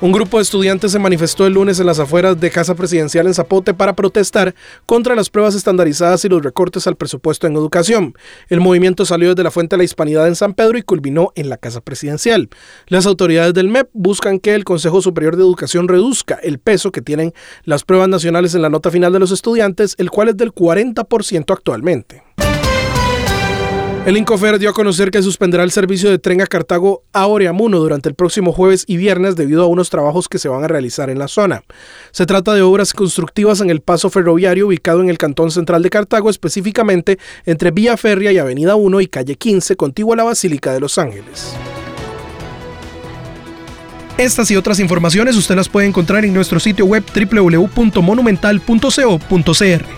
Un grupo de estudiantes se manifestó el lunes en las afueras de Casa Presidencial en Zapote para protestar contra las pruebas estandarizadas y los recortes al presupuesto en educación. El movimiento salió desde la Fuente de la Hispanidad en San Pedro y culminó en la Casa Presidencial. Las autoridades del MEP buscan que el Consejo Superior de Educación reduzca el peso que tienen las pruebas nacionales en la nota final de los estudiantes, el cual es del 40% actualmente. El Incofer dio a conocer que suspenderá el servicio de tren a Cartago a Oreamuno durante el próximo jueves y viernes debido a unos trabajos que se van a realizar en la zona. Se trata de obras constructivas en el paso ferroviario ubicado en el cantón central de Cartago, específicamente entre Vía Férrea y Avenida 1 y Calle 15, contigua a la Basílica de Los Ángeles. Estas y otras informaciones usted las puede encontrar en nuestro sitio web www.monumental.co.cr.